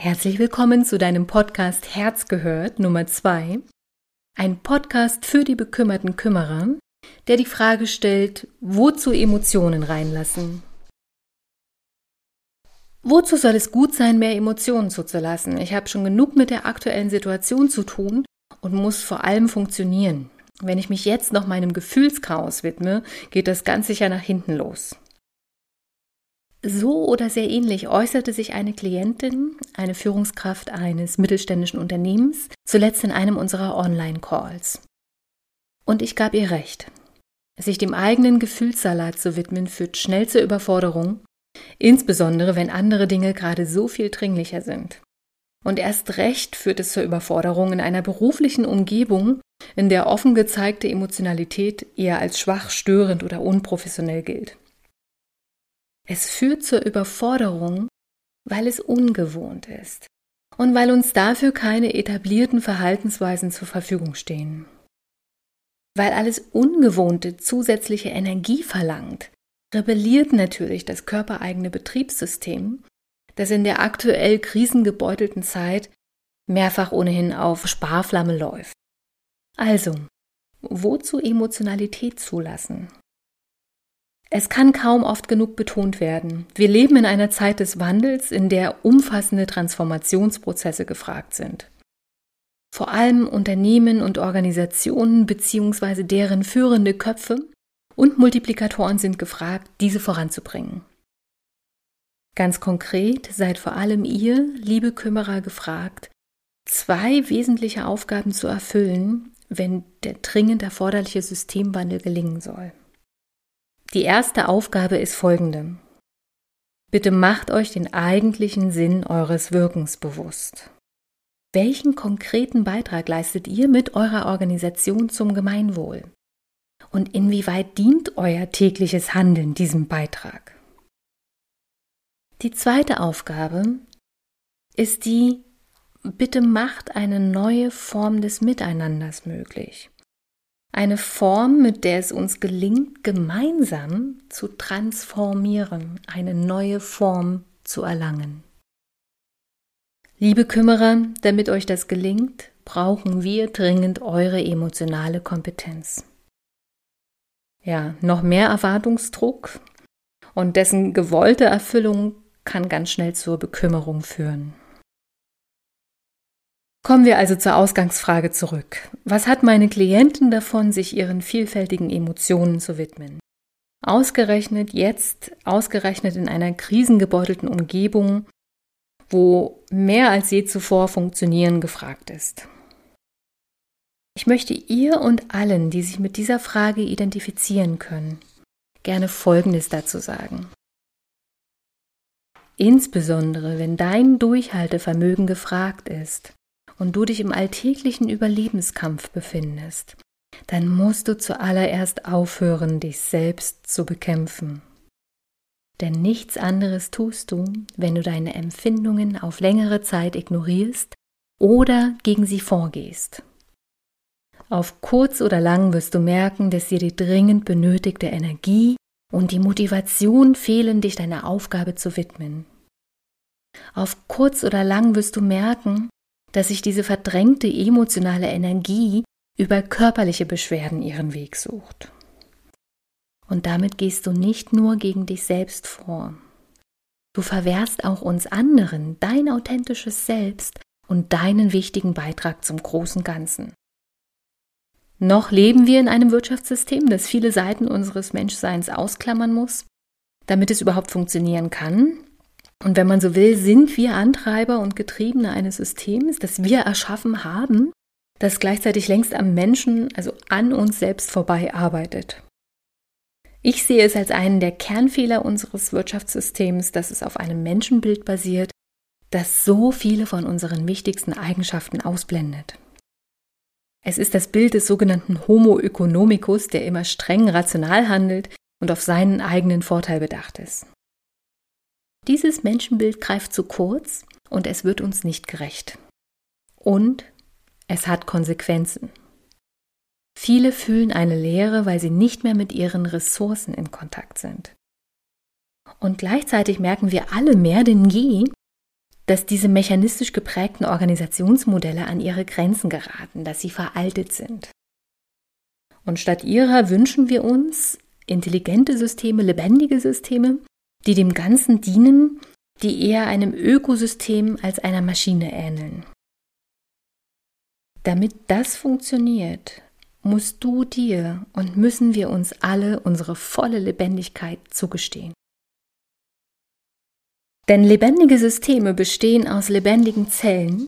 Herzlich willkommen zu deinem Podcast Herz gehört Nummer 2. Ein Podcast für die bekümmerten Kümmerer, der die Frage stellt, wozu Emotionen reinlassen. Wozu soll es gut sein, mehr Emotionen zuzulassen? Ich habe schon genug mit der aktuellen Situation zu tun und muss vor allem funktionieren. Wenn ich mich jetzt noch meinem Gefühlschaos widme, geht das ganz sicher nach hinten los. So oder sehr ähnlich äußerte sich eine Klientin, eine Führungskraft eines mittelständischen Unternehmens, zuletzt in einem unserer Online-Calls. Und ich gab ihr recht. Sich dem eigenen Gefühlssalat zu widmen, führt schnell zur Überforderung, insbesondere wenn andere Dinge gerade so viel dringlicher sind. Und erst recht führt es zur Überforderung in einer beruflichen Umgebung, in der offen gezeigte Emotionalität eher als schwach, störend oder unprofessionell gilt. Es führt zur Überforderung, weil es ungewohnt ist und weil uns dafür keine etablierten Verhaltensweisen zur Verfügung stehen. Weil alles Ungewohnte zusätzliche Energie verlangt, rebelliert natürlich das körpereigene Betriebssystem, das in der aktuell krisengebeutelten Zeit mehrfach ohnehin auf Sparflamme läuft. Also, wozu Emotionalität zulassen? Es kann kaum oft genug betont werden. Wir leben in einer Zeit des Wandels, in der umfassende Transformationsprozesse gefragt sind. Vor allem Unternehmen und Organisationen bzw. deren führende Köpfe und Multiplikatoren sind gefragt, diese voranzubringen. Ganz konkret seid vor allem ihr, liebe Kümmerer, gefragt, zwei wesentliche Aufgaben zu erfüllen, wenn der dringend erforderliche Systemwandel gelingen soll. Die erste Aufgabe ist folgende. Bitte macht euch den eigentlichen Sinn eures Wirkens bewusst. Welchen konkreten Beitrag leistet ihr mit eurer Organisation zum Gemeinwohl? Und inwieweit dient euer tägliches Handeln diesem Beitrag? Die zweite Aufgabe ist die, bitte macht eine neue Form des Miteinanders möglich. Eine Form, mit der es uns gelingt, gemeinsam zu transformieren, eine neue Form zu erlangen. Liebe Kümmerer, damit euch das gelingt, brauchen wir dringend eure emotionale Kompetenz. Ja, noch mehr Erwartungsdruck und dessen gewollte Erfüllung kann ganz schnell zur Bekümmerung führen. Kommen wir also zur Ausgangsfrage zurück. Was hat meine Klientin davon, sich ihren vielfältigen Emotionen zu widmen? Ausgerechnet jetzt, ausgerechnet in einer krisengebeutelten Umgebung, wo mehr als je zuvor Funktionieren gefragt ist. Ich möchte ihr und allen, die sich mit dieser Frage identifizieren können, gerne Folgendes dazu sagen. Insbesondere wenn dein Durchhaltevermögen gefragt ist, und du dich im alltäglichen Überlebenskampf befindest, dann musst du zuallererst aufhören, dich selbst zu bekämpfen. Denn nichts anderes tust du, wenn du deine Empfindungen auf längere Zeit ignorierst oder gegen sie vorgehst. Auf kurz oder lang wirst du merken, dass dir die dringend benötigte Energie und die Motivation fehlen, dich deiner Aufgabe zu widmen. Auf kurz oder lang wirst du merken, dass sich diese verdrängte emotionale Energie über körperliche Beschwerden ihren Weg sucht. Und damit gehst du nicht nur gegen dich selbst vor. Du verwehrst auch uns anderen dein authentisches Selbst und deinen wichtigen Beitrag zum großen Ganzen. Noch leben wir in einem Wirtschaftssystem, das viele Seiten unseres Menschseins ausklammern muss, damit es überhaupt funktionieren kann, und wenn man so will, sind wir Antreiber und Getriebene eines Systems, das wir erschaffen haben, das gleichzeitig längst am Menschen, also an uns selbst vorbei arbeitet. Ich sehe es als einen der Kernfehler unseres Wirtschaftssystems, dass es auf einem Menschenbild basiert, das so viele von unseren wichtigsten Eigenschaften ausblendet. Es ist das Bild des sogenannten Homo economicus, der immer streng rational handelt und auf seinen eigenen Vorteil bedacht ist. Dieses Menschenbild greift zu kurz und es wird uns nicht gerecht. Und es hat Konsequenzen. Viele fühlen eine Leere, weil sie nicht mehr mit ihren Ressourcen in Kontakt sind. Und gleichzeitig merken wir alle mehr denn je, dass diese mechanistisch geprägten Organisationsmodelle an ihre Grenzen geraten, dass sie veraltet sind. Und statt ihrer wünschen wir uns intelligente Systeme, lebendige Systeme, die dem Ganzen dienen, die eher einem Ökosystem als einer Maschine ähneln. Damit das funktioniert, musst du dir und müssen wir uns alle unsere volle Lebendigkeit zugestehen. Denn lebendige Systeme bestehen aus lebendigen Zellen.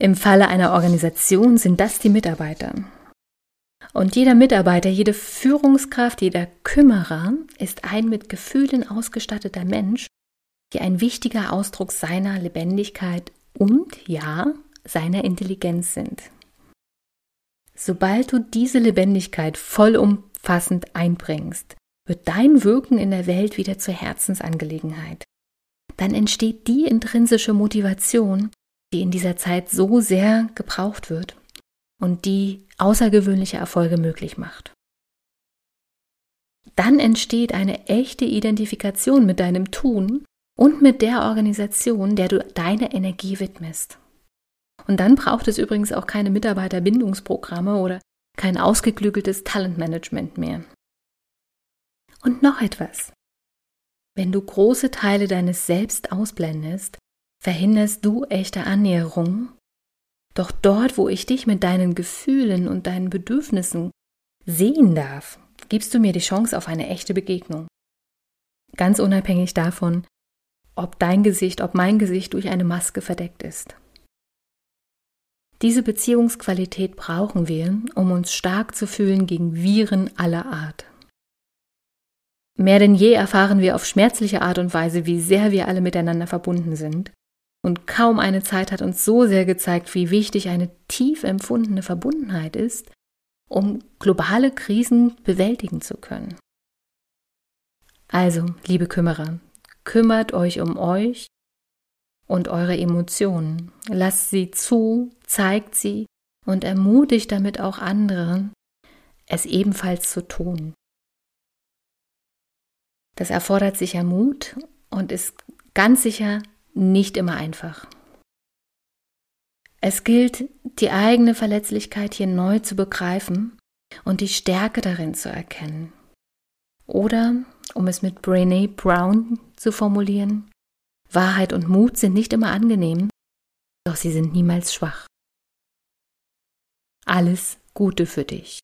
Im Falle einer Organisation sind das die Mitarbeiter. Und jeder Mitarbeiter, jede Führungskraft, jeder Kümmerer ist ein mit Gefühlen ausgestatteter Mensch, die ein wichtiger Ausdruck seiner Lebendigkeit und, ja, seiner Intelligenz sind. Sobald du diese Lebendigkeit vollumfassend einbringst, wird dein Wirken in der Welt wieder zur Herzensangelegenheit dann entsteht die intrinsische Motivation, die in dieser Zeit so sehr gebraucht wird und die außergewöhnliche Erfolge möglich macht. Dann entsteht eine echte Identifikation mit deinem Tun und mit der Organisation, der du deine Energie widmest. Und dann braucht es übrigens auch keine Mitarbeiterbindungsprogramme oder kein ausgeklügeltes Talentmanagement mehr. Und noch etwas. Wenn du große Teile deines Selbst ausblendest, verhinderst du echte Annäherung. Doch dort, wo ich dich mit deinen Gefühlen und deinen Bedürfnissen sehen darf, gibst du mir die Chance auf eine echte Begegnung. Ganz unabhängig davon, ob dein Gesicht, ob mein Gesicht durch eine Maske verdeckt ist. Diese Beziehungsqualität brauchen wir, um uns stark zu fühlen gegen Viren aller Art. Mehr denn je erfahren wir auf schmerzliche Art und Weise, wie sehr wir alle miteinander verbunden sind. Und kaum eine Zeit hat uns so sehr gezeigt, wie wichtig eine tief empfundene Verbundenheit ist, um globale Krisen bewältigen zu können. Also, liebe Kümmerer, kümmert euch um euch und eure Emotionen. Lasst sie zu, zeigt sie und ermutigt damit auch andere, es ebenfalls zu tun. Das erfordert sicher Mut und ist ganz sicher nicht immer einfach. Es gilt, die eigene Verletzlichkeit hier neu zu begreifen und die Stärke darin zu erkennen. Oder, um es mit Brene Brown zu formulieren, Wahrheit und Mut sind nicht immer angenehm, doch sie sind niemals schwach. Alles Gute für dich.